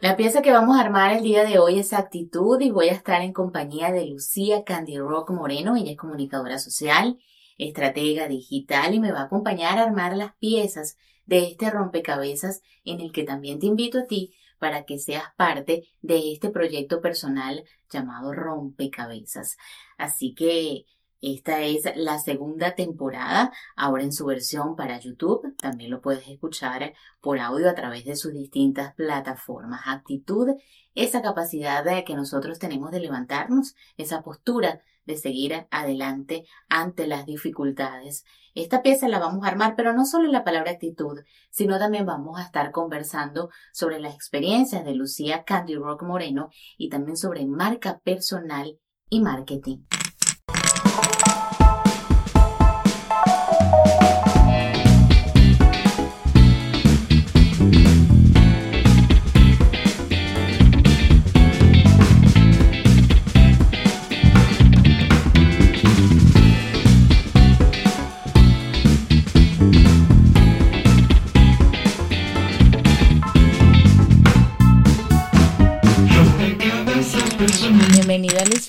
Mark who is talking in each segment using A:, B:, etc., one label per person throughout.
A: La pieza que vamos a armar el día de hoy es Actitud y voy a estar en compañía de Lucía Candy Rock Moreno. Ella es comunicadora social, estratega digital y me va a acompañar a armar las piezas de este rompecabezas en el que también te invito a ti para que seas parte de este proyecto personal llamado Rompecabezas. Así que esta es la segunda temporada, ahora en su versión para YouTube. También lo puedes escuchar por audio a través de sus distintas plataformas. Actitud, esa capacidad que nosotros tenemos de levantarnos, esa postura de seguir adelante ante las dificultades. Esta pieza la vamos a armar, pero no solo en la palabra actitud, sino también vamos a estar conversando sobre las experiencias de Lucía Candy Rock Moreno y también sobre marca personal y marketing.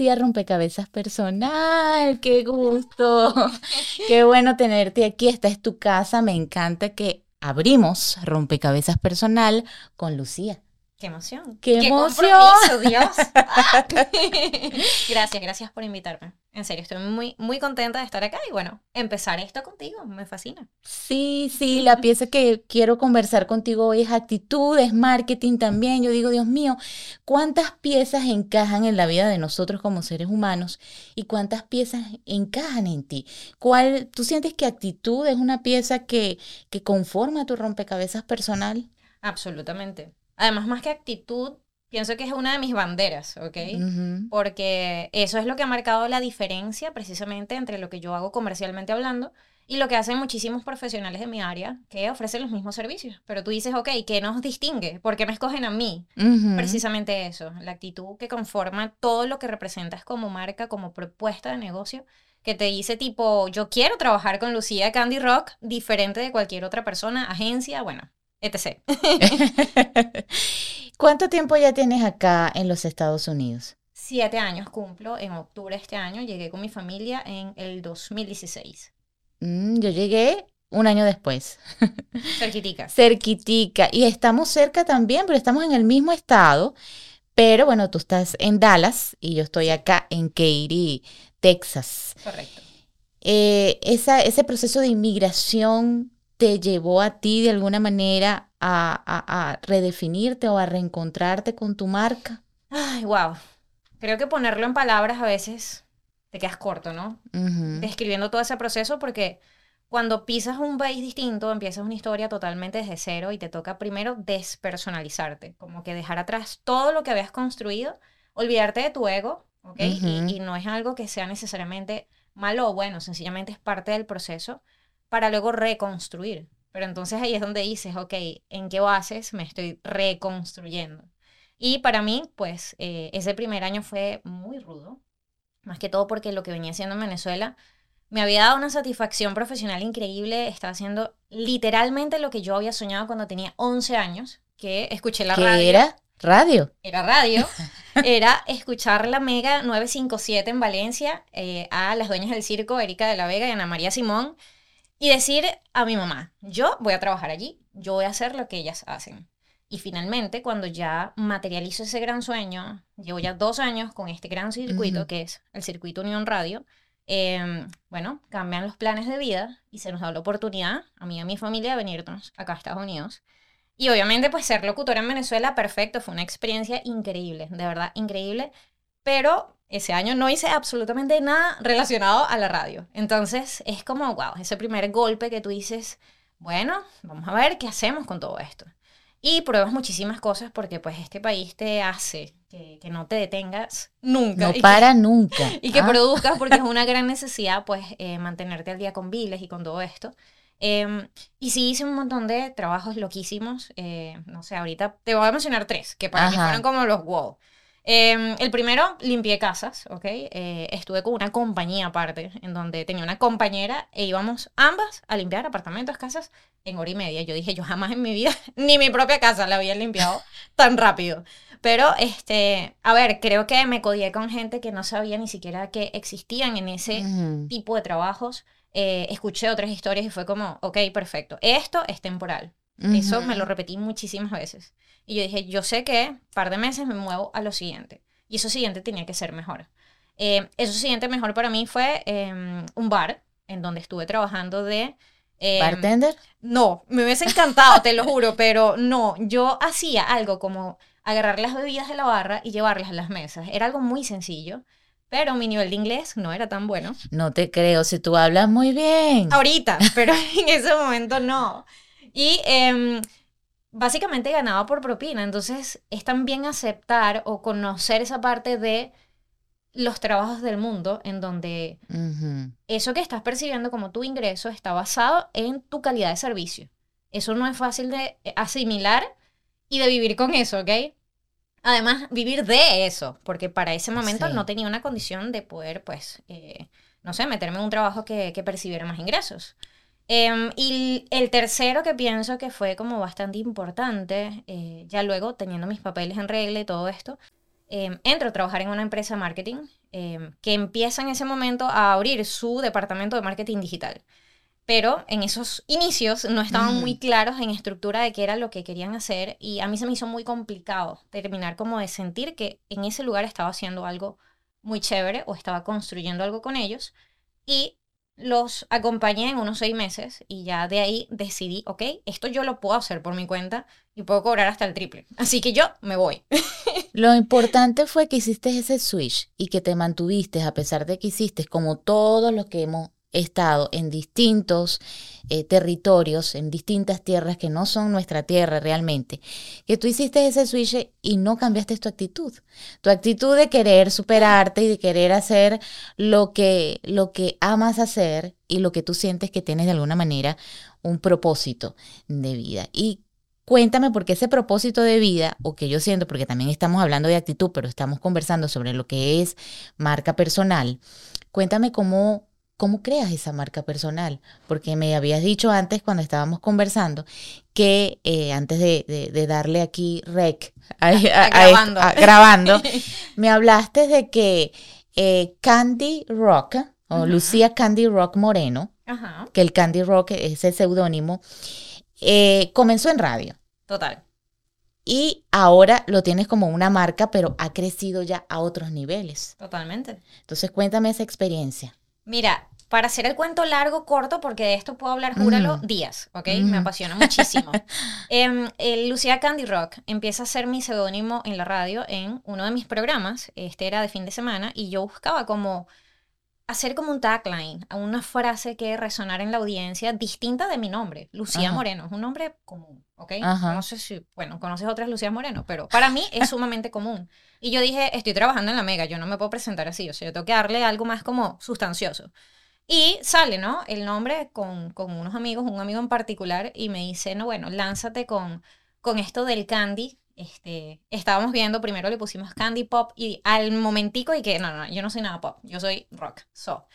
A: Rompecabezas Personal, qué gusto, qué bueno tenerte aquí, esta es tu casa, me encanta que abrimos Rompecabezas Personal con Lucía.
B: Qué emoción.
A: Qué, emoción.
B: Dios. gracias, gracias por invitarme. En serio, estoy muy, muy contenta de estar acá y bueno, empezar esto contigo, me fascina.
A: Sí, sí, la pieza que quiero conversar contigo hoy es actitud, es marketing también. Yo digo, Dios mío, ¿cuántas piezas encajan en la vida de nosotros como seres humanos y cuántas piezas encajan en ti? ¿Cuál, ¿Tú sientes que actitud es una pieza que, que conforma tu rompecabezas personal?
B: Absolutamente. Además, más que actitud, pienso que es una de mis banderas, ¿ok? Porque eso es lo que ha marcado la diferencia precisamente entre lo que yo hago comercialmente hablando y lo que hacen muchísimos profesionales de mi área que ofrecen los mismos servicios. Pero tú dices, ok, ¿qué nos distingue? ¿Por qué me escogen a mí? Precisamente eso, la actitud que conforma todo lo que representas como marca, como propuesta de negocio que te dice tipo, yo quiero trabajar con Lucía Candy Rock diferente de cualquier otra persona, agencia, bueno, etc.
A: ¿Cuánto tiempo ya tienes acá en los Estados Unidos?
B: Siete años cumplo en octubre de este año. Llegué con mi familia en el 2016.
A: Mm, yo llegué un año después.
B: Cerquitica.
A: Cerquitica. Y estamos cerca también, pero estamos en el mismo estado. Pero bueno, tú estás en Dallas y yo estoy acá en Katy, Texas.
B: Correcto.
A: Eh, esa, ese proceso de inmigración te llevó a ti de alguna manera a, redefinirte o a reencontrarte con tu marca?
B: Ay, wow. Creo que ponerlo en palabras a veces te quedas corto, ¿no? Describiendo todo ese proceso porque cuando pisas un país distinto, empiezas una historia totalmente desde cero y te toca primero despersonalizarte, como que dejar atrás todo lo que habías construido, olvidarte de tu ego, ¿ok? y, y, no es algo que sea necesariamente malo o bueno, sencillamente es parte del proceso para luego reconstruir. Pero entonces ahí es donde dices, ok, ¿en qué bases me estoy reconstruyendo? Y para mí, pues, eh, ese primer año fue muy rudo, más que todo porque lo que venía haciendo en Venezuela me había dado una satisfacción profesional increíble, estaba haciendo literalmente lo que yo había soñado cuando tenía 11 años, que escuché la
A: ¿Qué
B: radio.
A: era? Radio.
B: Era radio. Era escuchar la Mega 957 en Valencia eh, a las dueñas del circo, Erika de la Vega y Ana María Simón y decir a mi mamá, yo voy a trabajar allí, yo voy a hacer lo que ellas hacen. Y finalmente, cuando ya materializo ese gran sueño, llevo ya dos años con este gran circuito, que es el circuito Unión Radio, em, bueno, cambian los planes de vida y se nos da la oportunidad, a mí y a mi familia, de venirnos acá a Estados Unidos. Y obviamente, pues ser locutora en Venezuela, perfecto, fue una experiencia increíble, de verdad, increíble. Pero ese año no hice absolutamente nada relacionado a la radio. Entonces es como, wow, ese primer golpe que tú dices, bueno, vamos a ver qué hacemos con todo esto. Y pruebas muchísimas cosas porque pues este país te hace que, no te detengas nunca.
A: No para nunca.
B: Y que ah. produzcas porque es una gran necesidad pues eh, mantenerte al día con biles y con todo esto. Em, y sí hice un montón de trabajos loquísimos. Eh, no sé, ahorita te voy a mencionar tres, que para mí fueron como los wow. Em, el primero, limpié casas, ¿ok? Eh, estuve con una compañía aparte, en donde tenía una compañera e íbamos ambas a limpiar apartamentos, casas, en hora y media. Yo dije, yo jamás en mi vida, ni mi propia casa la había limpiado tan rápido. Pero, este, a ver, creo que me codié con gente que no sabía ni siquiera que existían en ese tipo de trabajos. Eh, escuché otras historias y fue como, ok, perfecto, esto es temporal. Eso me lo repetí muchísimas veces. Y yo dije, yo sé que par de meses me muevo a lo siguiente. Y eso siguiente tenía que ser mejor. Eh, eso siguiente mejor para mí fue em, un bar en donde estuve trabajando de...
A: Em, ¿Bartender?
B: No, me hubiese encantado, te lo juro, pero no, yo hacía algo como agarrar las bebidas de la barra y llevarlas a las mesas. Era algo muy sencillo, pero mi nivel de inglés no era tan bueno.
A: No te creo, si tú hablas muy bien.
B: Ahorita, pero en ese momento no. Y em, básicamente ganaba por propina. Entonces es también aceptar o conocer esa parte de los trabajos del mundo en donde eso que estás percibiendo como tu ingreso está basado en tu calidad de servicio. Eso no es fácil de asimilar y de vivir con eso, ¿ok? Además, vivir de eso, porque para ese momento no tenía una condición de poder, pues, eh, no sé, meterme en un trabajo que, que percibiera más ingresos. Em, y el tercero que pienso que fue como bastante importante, eh, ya luego teniendo mis papeles en regla y todo esto, em, entro a trabajar en una empresa de marketing em, que empieza en ese momento a abrir su departamento de marketing digital. Pero en esos inicios no estaban muy claros en estructura de qué era lo que querían hacer y a mí se me hizo muy complicado terminar como de sentir que en ese lugar estaba haciendo algo muy chévere o estaba construyendo algo con ellos. Y los acompañé en unos seis meses y ya de ahí decidí, ok, esto yo lo puedo hacer por mi cuenta y puedo cobrar hasta el triple. Así que yo me voy.
A: lo importante fue que hiciste ese switch y que te mantuviste a pesar de que hiciste como todos los que hemos estado en distintos eh, territorios, en distintas tierras que no son nuestra tierra realmente, que tú hiciste ese switch y no cambiaste tu actitud. Tu actitud de querer superarte y de querer hacer lo que, lo que amas hacer y lo que tú sientes que tienes de alguna manera un propósito de vida. Y cuéntame por qué ese propósito de vida, o que yo siento, porque también estamos hablando de actitud, pero estamos conversando sobre lo que es marca personal, cuéntame cómo ¿Cómo creas esa marca personal? Porque me habías dicho antes cuando estábamos conversando que eh, antes de, darle aquí rec a, grabando. me hablaste de que eh, Candy Rock o Lucía Candy Rock Moreno, que el Candy Rock es el seudónimo, eh, comenzó en radio.
B: Total.
A: Y ahora lo tienes como una marca, pero ha crecido ya a otros niveles.
B: Totalmente.
A: Entonces cuéntame esa experiencia.
B: Mira, para hacer el cuento largo, corto, porque de esto puedo hablar, júralo, mm. días, ¿ok? Me apasiona muchísimo. Em, Lucía Candy Rock empieza a ser mi seudónimo en la radio en uno de mis programas, este era de fin de semana, y yo buscaba como hacer como un tagline, una frase que resonara en la audiencia distinta de mi nombre, Lucía Moreno, es un nombre común, ¿ok? No sé si, bueno, conoces otras Lucía Moreno, pero para mí es sumamente común. Y yo dije, estoy trabajando en la Mega, yo no me puedo presentar así, o sea, yo tengo que darle algo más como sustancioso. Y sale, ¿no? El nombre con, con, unos amigos, un amigo en particular, y me dice, no, bueno, lánzate con, con esto del candy. Este, estábamos viendo, primero le pusimos candy pop y al momentico y que, no, no, yo no soy nada pop, yo soy rock. So,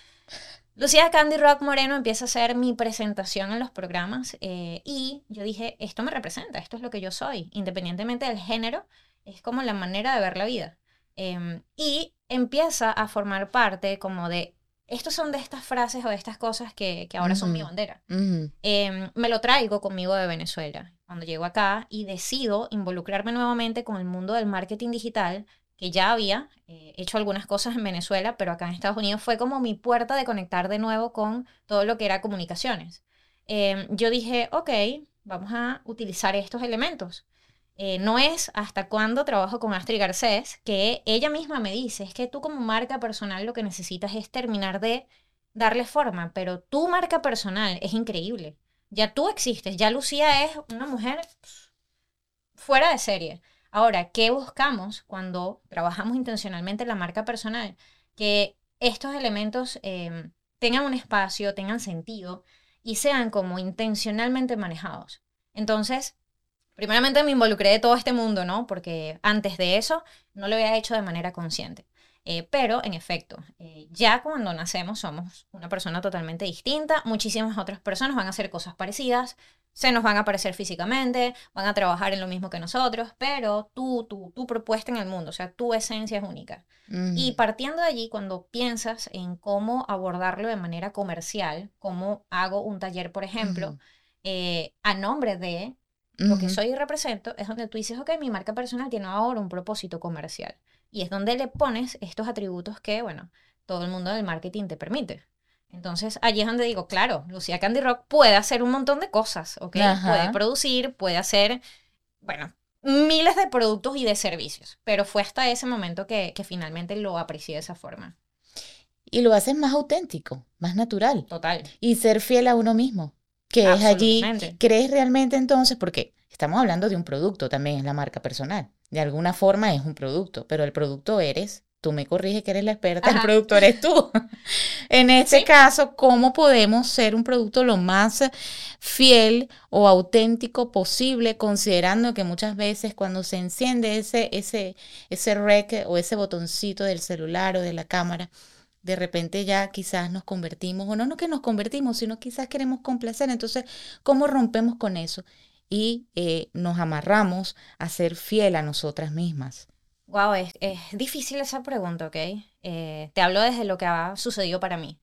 B: Lucía Candy Rock Moreno empieza a hacer mi presentación en los programas eh, y yo dije, esto me representa, esto es lo que yo soy, independientemente del género, es como la manera de ver la vida. Em, y empieza a formar parte como de estos son de estas frases o de estas cosas que, ahora son mi bandera. Em, me lo traigo conmigo de Venezuela cuando llego acá y decido involucrarme nuevamente con el mundo del marketing digital, que ya había eh, hecho algunas cosas en Venezuela, pero acá en Estados Unidos fue como mi puerta de conectar de nuevo con todo lo que era comunicaciones. Em, yo dije, ok, vamos a utilizar estos elementos. Eh, no es hasta cuando trabajo con Astrid Garcés que ella misma me dice, es que tú como marca personal lo que necesitas es terminar de darle forma, pero tu marca personal es increíble. Ya tú existes, ya Lucía es una mujer fuera de serie. Ahora, ¿qué buscamos cuando trabajamos intencionalmente la marca personal? Que estos elementos em, tengan un espacio, tengan sentido y sean como intencionalmente manejados. Entonces, primeramente me involucré de todo este mundo, ¿no? Porque antes de eso no lo había hecho de manera consciente. Eh, pero, en efecto, eh, ya cuando nacemos somos una persona totalmente distinta, muchísimas otras personas van a hacer cosas parecidas, se nos van a parecer físicamente, van a trabajar en lo mismo que nosotros, pero tú, tú, tu propuesta en el mundo, o sea, tu esencia es única. Y partiendo de allí, cuando piensas en cómo abordarlo de manera comercial, cómo hago un taller, por ejemplo, eh, a nombre de lo que soy y represento, es donde tú dices, ok, mi marca personal tiene ahora un propósito comercial. Y es donde le pones estos atributos que, bueno, todo el mundo del marketing te permite. Entonces, allí es donde digo, claro, Lucía Candy Rock puede hacer un montón de cosas, ¿ok? Puede producir, puede hacer, bueno, miles de productos y de servicios, pero fue hasta ese momento que, que finalmente lo aprecié de esa forma.
A: Y lo haces más auténtico, más natural.
B: Total.
A: Y ser fiel a uno mismo, que es allí, crees realmente entonces, porque estamos hablando de un producto también, es la marca personal. De alguna forma es un producto, pero el producto eres tú me corriges que eres la experta, el producto eres tú. en este caso, ¿cómo podemos ser un producto lo más fiel o auténtico posible, considerando que muchas veces cuando se enciende ese, ese, ese rec o ese botoncito del celular o de la cámara, de repente ya quizás nos convertimos, o no, no que nos convertimos, sino quizás queremos complacer. Entonces, ¿cómo rompemos con eso? Y eh, nos amarramos a ser fiel a nosotras mismas.
B: Wow, es, difícil esa pregunta, ¿ok? Eh, te hablo desde lo que ha sucedido para mí.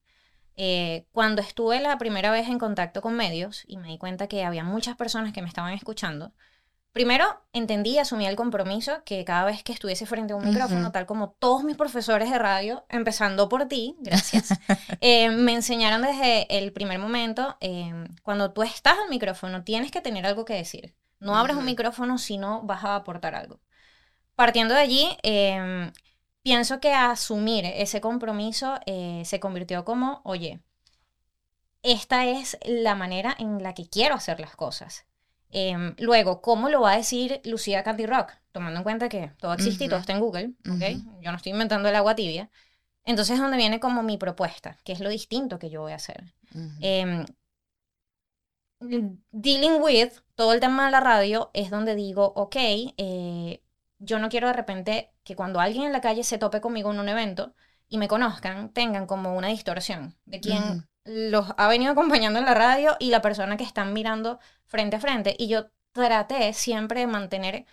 B: Eh, cuando estuve la primera vez en contacto con medios y me di cuenta que había muchas personas que me estaban escuchando, primero entendí y asumí el compromiso que cada vez que estuviese frente a un micrófono, tal como todos mis profesores de radio, empezando por ti, gracias, eh, me enseñaron desde el primer momento, cuando tú estás al micrófono, tienes que tener algo que decir. No abras un micrófono si no vas a aportar algo. Partiendo de allí, em, pienso que asumir ese compromiso eh, se convirtió como, oye, esta es la manera en la que quiero hacer las cosas. Em, luego, ¿cómo lo va a decir Lucía Candy Rock? Tomando en cuenta que todo existe y todo está en Google, ¿ok? Yo no estoy inventando el agua tibia. Entonces es donde viene como mi propuesta, que es lo distinto que yo voy a hacer. Em, dealing with todo el tema de la radio es donde digo, ok, eh, yo no quiero de repente que cuando alguien en la calle se tope conmigo en un evento y me conozcan, tengan como una distorsión de quién los ha venido acompañando en la radio y la persona que están mirando frente a frente. Y yo traté siempre de mantener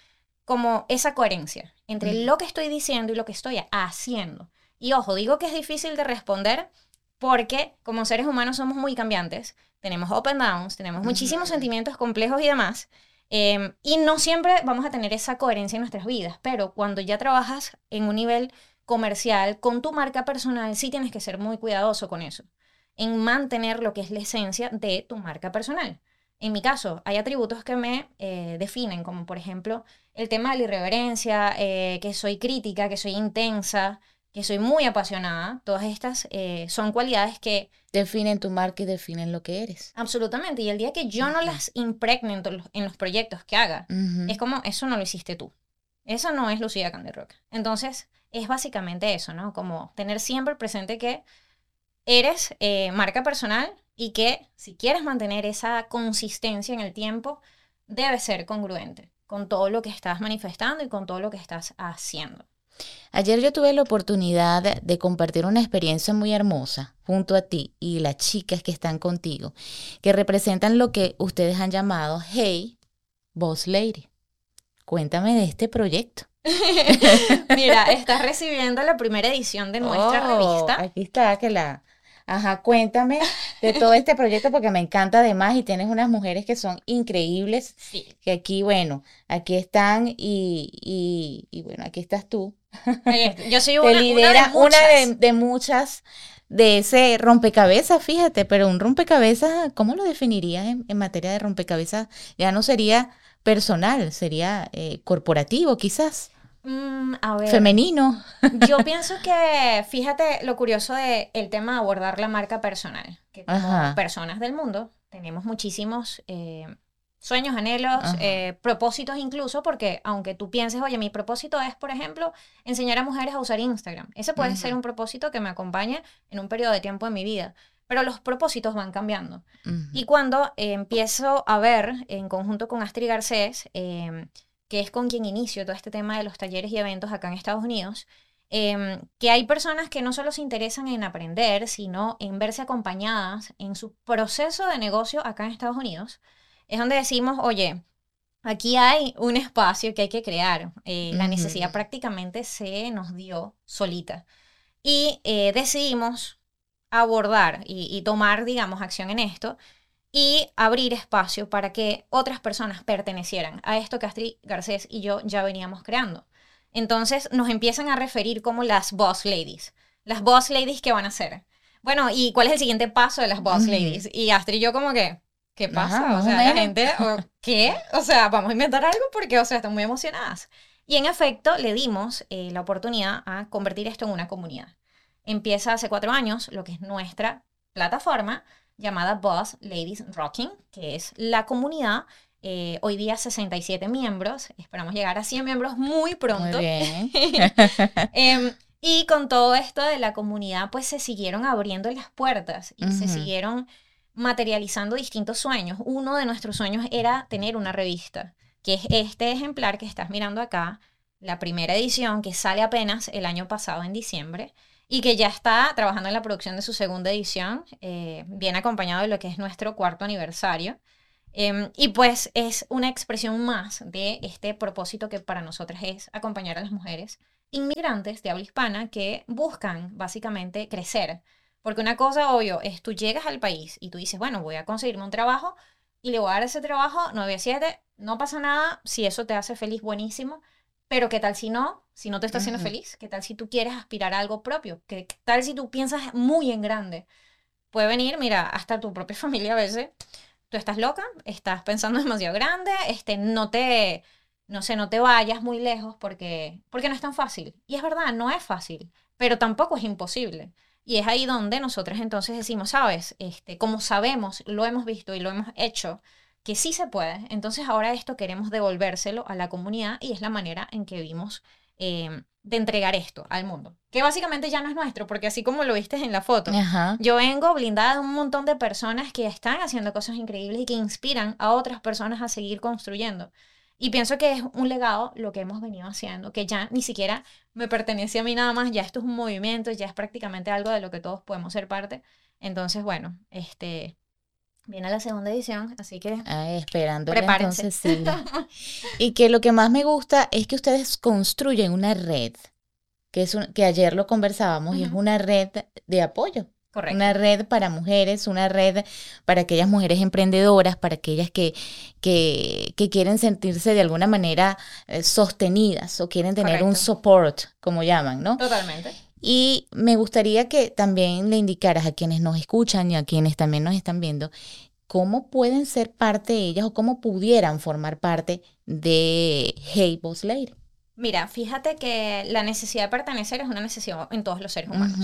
B: como esa coherencia entre lo que estoy diciendo y lo que estoy haciendo. Y ojo, digo que es difícil de responder porque como seres humanos somos muy cambiantes, tenemos up and downs, tenemos muchísimos sentimientos complejos y demás. Em, y no siempre vamos a tener esa coherencia en nuestras vidas, pero cuando ya trabajas en un nivel comercial con tu marca personal, sí tienes que ser muy cuidadoso con eso, en mantener lo que es la esencia de tu marca personal. En mi caso, hay atributos que me eh, definen, como por ejemplo el tema de la irreverencia, eh, que soy crítica, que soy intensa, que soy muy apasionada. Todas estas eh, son cualidades que
A: definen tu marca y definen lo que eres.
B: Absolutamente. Y el día que yo no las impregne en, los proyectos que haga, es como, eso no lo hiciste tú. Eso no es Lucía Candy Rock. Entonces, es básicamente eso, ¿no? Como tener siempre presente que eres eh, marca personal y que si quieres mantener esa consistencia en el tiempo, debe ser congruente con todo lo que estás manifestando y con todo lo que estás haciendo.
A: Ayer yo tuve la oportunidad de compartir una experiencia muy hermosa junto a ti y las chicas que están contigo, que representan lo que ustedes han llamado Hey Boss Lady. Cuéntame de este proyecto.
B: Mira, estás recibiendo la primera edición de nuestra oh, revista.
A: Aquí está, que la, Ajá, cuéntame de todo este proyecto porque me encanta además y tienes unas mujeres que son increíbles. Sí. Que aquí, bueno, aquí están y, y, bueno, aquí estás tú.
B: Yo soy una, lidera,
A: una, de, muchas. de ese rompecabezas, fíjate, pero un rompecabezas, ¿cómo lo definirías en, materia de rompecabezas? Ya no sería personal, sería eh, corporativo quizás. Mm, Femenino.
B: Yo pienso que, fíjate lo curioso de el tema de abordar la marca personal, que como personas del mundo tenemos muchísimos eh, sueños, anhelos, eh, propósitos incluso, porque aunque tú pienses, oye, mi propósito es, por ejemplo, enseñar a mujeres a usar Instagram. Ese puede ser un propósito que me acompañe en un periodo de tiempo de mi vida. pero los propósitos van cambiando. Y cuando eh, empiezo a ver, en conjunto con Astrid Garcés, em, que es con quien inicio todo este tema de los talleres y eventos acá en Estados Unidos, em, que hay personas que no solo se interesan en aprender, sino en verse acompañadas en su proceso de negocio acá en Estados Unidos, es donde decimos, oye, aquí hay un espacio que hay que crear. Eh, la necesidad prácticamente se nos dio solita. Y eh, decidimos abordar y, tomar, digamos, acción en esto y abrir espacio para que otras personas pertenecieran a esto que Astrid Garcés y yo ya veníamos creando. Entonces nos empiezan a referir como las boss ladies. Las boss ladies, ¿qué van a hacer? Bueno, ¿y cuál es el siguiente paso de las boss ladies? Y Astrid y yo como que, ¿qué pasa? o sea, la gente, ¿qué? O sea, vamos a inventar algo porque, o sea, están muy emocionadas. Y en efecto, le dimos eh, la oportunidad a convertir esto en una comunidad empieza hace cuatro años lo que es nuestra plataforma llamada Boss Ladies Rocking, que es la comunidad. Eh, hoy día 67 miembros, esperamos llegar a 100 miembros muy pronto. Em, y con todo esto de la comunidad, pues se siguieron abriendo las puertas y se siguieron materializando distintos sueños. Uno de nuestros sueños era tener una revista, que es este ejemplar que estás mirando acá, la primera edición que sale apenas el año pasado en diciembre y que ya está trabajando en la producción de su segunda edición, eh, bien acompañado de lo que es nuestro cuarto aniversario. Em, y pues es una expresión más de este propósito que para nosotras es acompañar a las mujeres inmigrantes de habla hispana que buscan básicamente crecer. Porque una cosa, obvio, es tú llegas al país y tú dices, bueno, voy a conseguirme un trabajo y le voy a dar ese trabajo 9 a 7, no pasa nada, si eso te hace feliz, buenísimo, pero ¿qué tal si no? Si no te está haciendo feliz, ¿qué tal si tú quieres aspirar a algo propio? ¿Qué tal si tú piensas muy en grande? Puede venir, mira, hasta tu propia familia a veces. Tú estás loca, estás pensando demasiado grande, este, no te, no sé, no te vayas muy lejos porque, porque no es tan fácil. Y es verdad, no es fácil, pero tampoco es imposible. Y es ahí donde nosotros entonces decimos, sabes, este, como sabemos, lo hemos visto y lo hemos hecho, que sí se puede. Entonces ahora esto queremos devolvérselo a la comunidad y es la manera en que vimos em, de entregar esto al mundo. Que básicamente ya no es nuestro, porque así como lo viste en la foto, yo vengo blindada de un montón de personas que están haciendo cosas increíbles y que inspiran a otras personas a seguir construyendo. Y pienso que es un legado lo que hemos venido haciendo, que ya ni siquiera me pertenece a mí nada más, ya esto es un movimiento, ya es prácticamente algo de lo que todos podemos ser parte. Entonces, bueno, este, Viene la segunda edición, así que
A: ah, esperando entonces sí. y que lo que más me gusta es que ustedes construyen una red, que es que ayer lo conversábamos y es una red de apoyo. Correcto. Una red para mujeres, una red para aquellas mujeres emprendedoras, para aquellas que, que, que quieren sentirse de alguna manera eh, sostenidas o quieren tener un support, como llaman, ¿no?
B: Totalmente.
A: Y me gustaría que también le indicaras a quienes nos escuchan y a quienes también nos están viendo cómo pueden ser parte de ellas o cómo pudieran formar parte de Hey Boss Lady.
B: Mira, fíjate que la necesidad de pertenecer es una necesidad en todos los seres humanos.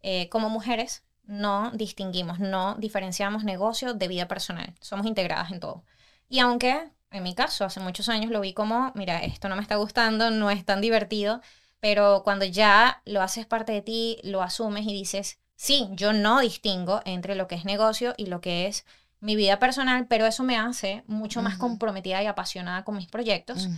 B: Eh, como mujeres no distinguimos, no diferenciamos negocio de vida personal, somos integradas en todo. Y aunque en mi caso hace muchos años lo vi como, mira, esto no me está gustando, no es tan divertido, pero cuando ya lo haces parte de ti, lo asumes y dices, sí, yo no distingo entre lo que es negocio y lo que es mi vida personal, pero eso me hace mucho más comprometida y apasionada con mis proyectos,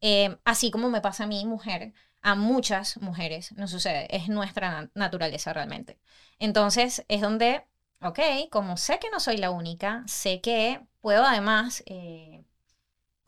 B: eh, así como me pasa a mí, mujer, a muchas mujeres no sucede, es nuestra naturaleza realmente. Entonces es donde, ok, como sé que no soy la única, sé que puedo además eh,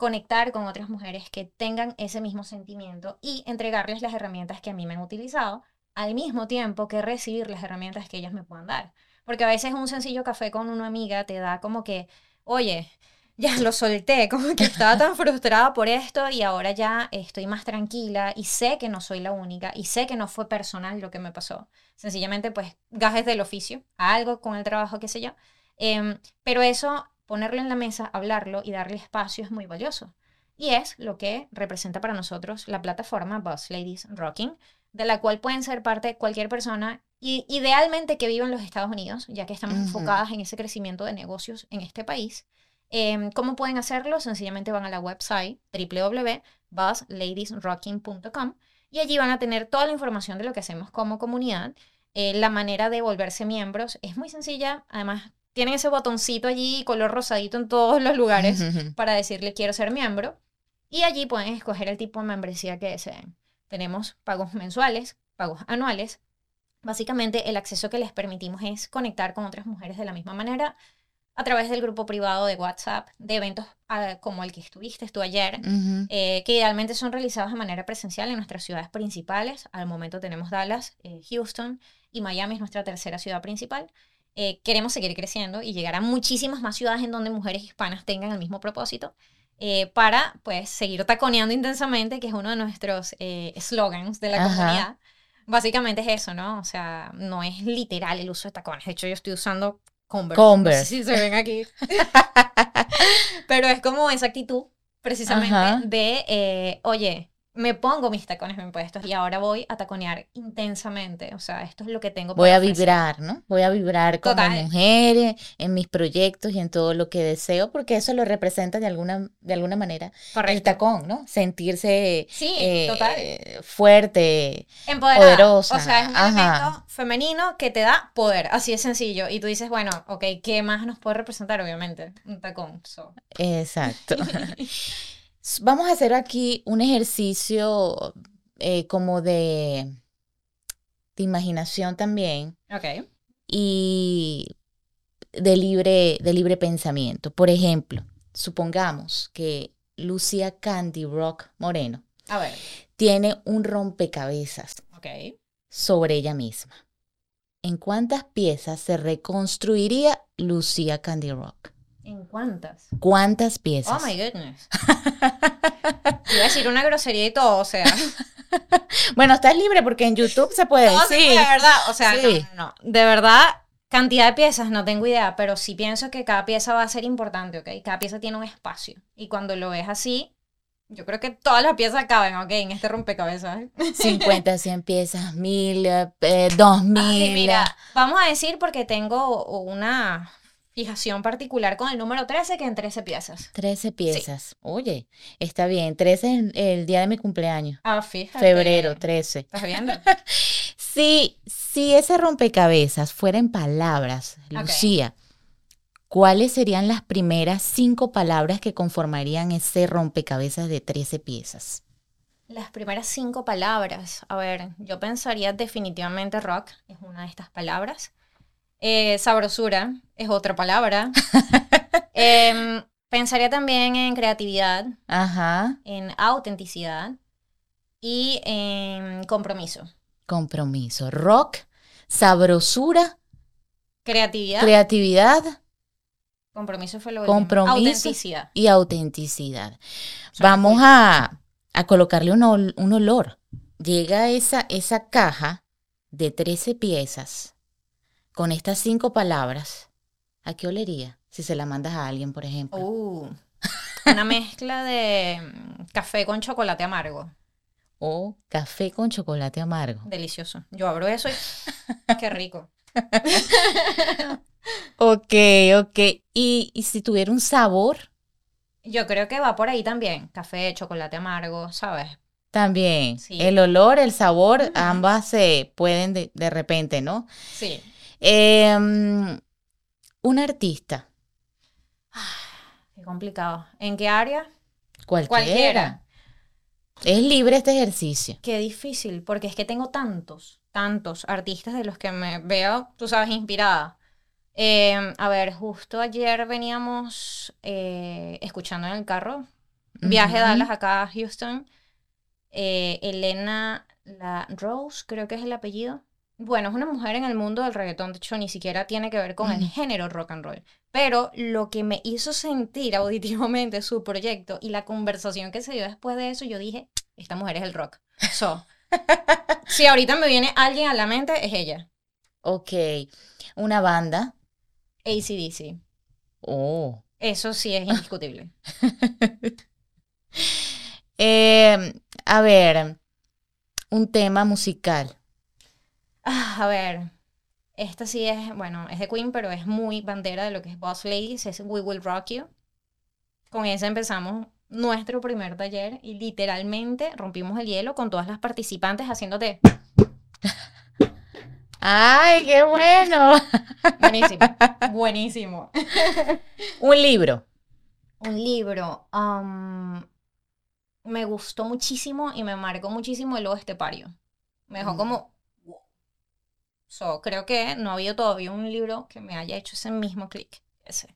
B: conectar con otras mujeres que tengan ese mismo sentimiento y entregarles las herramientas que a mí me han utilizado, al mismo tiempo que recibir las herramientas que ellas me puedan dar. Porque a veces un sencillo café con una amiga te da como que, oye, ya lo solté, como que estaba tan frustrada por esto y ahora ya estoy más tranquila y sé que no soy la única y sé que no fue personal lo que me pasó. Sencillamente, pues, gajes del oficio, algo con el trabajo, qué sé yo. Em, pero eso ponerlo en la mesa, hablarlo y darle espacio es muy valioso. Y es lo que representa para nosotros la plataforma Boss Ladies Rocking, de la cual pueden ser parte cualquier persona, y idealmente que viva en los Estados Unidos, ya que estamos enfocadas en ese crecimiento de negocios en este país. Em, ¿Cómo pueden hacerlo? Sencillamente van a la website www.bossladiesrocking.com y allí van a tener toda la información de lo que hacemos como comunidad Eh, la manera de volverse miembros es muy sencilla. Además, tienen ese botoncito allí, color rosadito en todos los lugares, para decirle quiero ser miembro. Y allí pueden escoger el tipo de membresía que deseen. Tenemos pagos mensuales, pagos anuales. Básicamente, el acceso que les permitimos es conectar con otras mujeres de la misma manera a través del grupo privado de WhatsApp, de eventos ah, como el que estuviste tú ayer, eh, que idealmente son realizados de manera presencial en nuestras ciudades principales. Al momento tenemos Dallas, eh, Houston y Miami es nuestra tercera ciudad principal. Eh, queremos seguir creciendo y llegar a muchísimas más ciudades en donde mujeres hispanas tengan el mismo propósito. Eh, para pues seguir taconeando intensamente, que es uno de nuestros eh, slogans de la comunidad. Básicamente es eso, ¿no? O sea, no es literal el uso de tacones. De hecho, yo estoy usando Converse.
A: Converse.
B: si se ven aquí. Pero es como esa actitud, precisamente, de, eh, oye, me pongo mis tacones bien puestos y ahora voy a taconear intensamente. O sea, esto es lo que tengo.
A: Voy a vibrar, ¿no? Voy a vibrar como mujer en mis proyectos y en todo lo que deseo, porque eso lo representa de alguna, de alguna manera el tacón, ¿no? Sentirse eh, fuerte, poderosa.
B: O sea, es un elemento femenino que te da poder, así es sencillo. Y tú dices, bueno, ok, ¿qué más nos puede representar? Obviamente, un tacón.
A: Exacto. Vamos a hacer aquí un ejercicio eh, como de, de, imaginación también.
B: Ok.
A: Y de libre, de libre pensamiento. Por ejemplo, supongamos que Lucia Candy Rock Moreno
B: a ver.
A: tiene un rompecabezas
B: okay.
A: sobre ella misma. ¿En cuántas piezas se reconstruiría Lucia Candy Rock?
B: ¿En cuántas?
A: ¿Cuántas piezas?
B: Oh my goodness. Iba a decir una grosería y todo, o sea.
A: bueno, estás libre porque en YouTube se puede decir.
B: de verdad, o sea, no, no, De verdad, cantidad de piezas no tengo idea, pero sí pienso que cada pieza va a ser importante, ¿ok? Cada pieza tiene un espacio. Y cuando lo ves así, yo creo que todas las piezas caben, ¿ok? En este rompecabezas.
A: 50, 100 piezas, 1000, eh, 2000.
B: mira, vamos a decir porque tengo una fijación particular con el número 13 que en 13 piezas.
A: 13 piezas. Oye, está bien. 13 es el día de mi cumpleaños.
B: Ah, fíjate.
A: Febrero 13.
B: ¿Estás viendo?
A: si, si ese rompecabezas fuera en palabras, Lucía, ¿cuáles serían las primeras cinco palabras que conformarían ese rompecabezas de 13 piezas?
B: Las primeras cinco palabras. A ver, yo pensaría definitivamente rock es una de estas palabras. Eh, sabrosura es otra palabra. Em, pensaría también en creatividad,
A: Ajá.
B: en autenticidad y en compromiso.
A: Compromiso. Rock, sabrosura.
B: Creatividad.
A: Creatividad.
B: Compromiso fue lo
A: Compromiso
B: Autenticidad.
A: Y autenticidad. Vamos a, colocarle un, un, olor. Llega esa, esa caja de 13 piezas con estas cinco palabras, ¿a qué olería? Si se la mandas a alguien, por ejemplo.
B: Uh, una mezcla de mm, café con chocolate amargo.
A: O café con chocolate amargo.
B: Delicioso. Yo abro eso y qué rico.
A: ok, ok. ¿Y, ¿Y si tuviera un sabor?
B: Yo creo que va por ahí también. Café, chocolate amargo, ¿sabes?
A: También. El olor, el sabor, ambas se pueden de, de repente, ¿no?
B: Sí.
A: Eh, un artista.
B: qué complicado. ¿En qué área?
A: Cualquiera. Es libre este ejercicio.
B: Qué difícil, porque es que tengo tantos, tantos artistas de los que me veo, tú sabes, inspirada. Em, a ver, justo ayer veníamos eh, escuchando en el carro, viaje de Dallas acá a Houston, eh, Elena la Rose, creo que es el apellido. Bueno, es una mujer en el mundo del reggaetón, de hecho ni siquiera tiene que ver con el género rock and roll. Pero lo que me hizo sentir auditivamente su proyecto y la conversación que se dio después de eso, yo dije, esta mujer es el rock. So, si ahorita me viene alguien a la mente, es ella.
A: Ok. ¿Una banda?
B: ACDC.
A: Oh.
B: Eso sí es indiscutible.
A: eh, a ver, un tema musical.
B: Ah, a ver, esta sí es, bueno, es de Queen, pero es muy bandera de lo que es Boss Ladies, es We Will Rock You. Con esa empezamos nuestro primer taller y literalmente rompimos el hielo con todas las participantes haciéndote.
A: ¡Ay, qué bueno!
B: Buenísimo, buenísimo.
A: Un libro.
B: Un libro. um, me gustó muchísimo y me marcó muchísimo el estepario. Me dejó
A: Mm.
B: como... So, creo que no ha habido todavía un libro que me haya hecho ese mismo clic. Ese.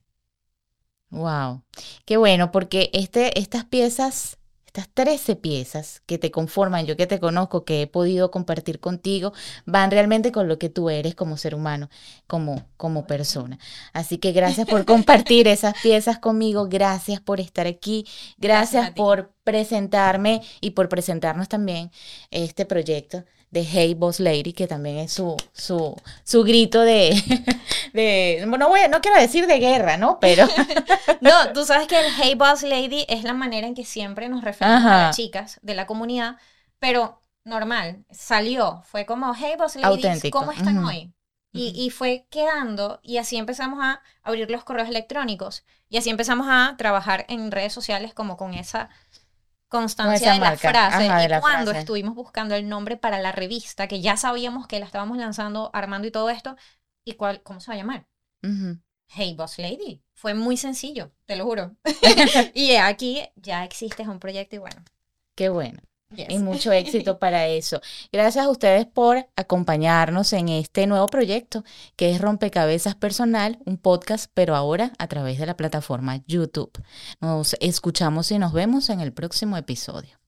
A: Wow. Qué bueno, porque este, estas piezas, estas 13 piezas que te conforman, yo que te conozco, que he podido compartir contigo, van realmente con lo que tú eres como ser humano, como, como persona. Así que gracias por compartir esas piezas conmigo, gracias por estar aquí,
B: Gracias
A: por presentarme y por presentarnos también este proyecto de Hey Boss Lady, que también es su, su, su grito de, de, no, voy, a- no quiero decir de guerra, ¿no? Pero...
B: No, tú sabes que el Hey Boss Lady es la manera en que siempre nos referimos a las chicas de la comunidad, pero normal, salió, fue como Hey Boss Ladies,
A: Auténtico,
B: ¿cómo están hoy? Y, y fue quedando y así empezamos a abrir los correos electrónicos y así empezamos a trabajar en redes sociales como con esa constancia de la
A: marca,
B: frase
A: ajá, de
B: y
A: la
B: cuando
A: frase.
B: estuvimos buscando el nombre para la revista que ya sabíamos que la estábamos lanzando Armando y todo esto y cuál cómo se va a llamar. Hey Boss Lady. Fue muy sencillo, te lo juro. y aquí ya existe es un proyecto y bueno.
A: Qué bueno.
B: Yes.
A: Y mucho éxito para eso. Gracias a ustedes por acompañarnos en este nuevo proyecto que es Rompecabezas Personal, un podcast, pero ahora a través de la plataforma YouTube. Nos escuchamos y nos vemos en el próximo episodio.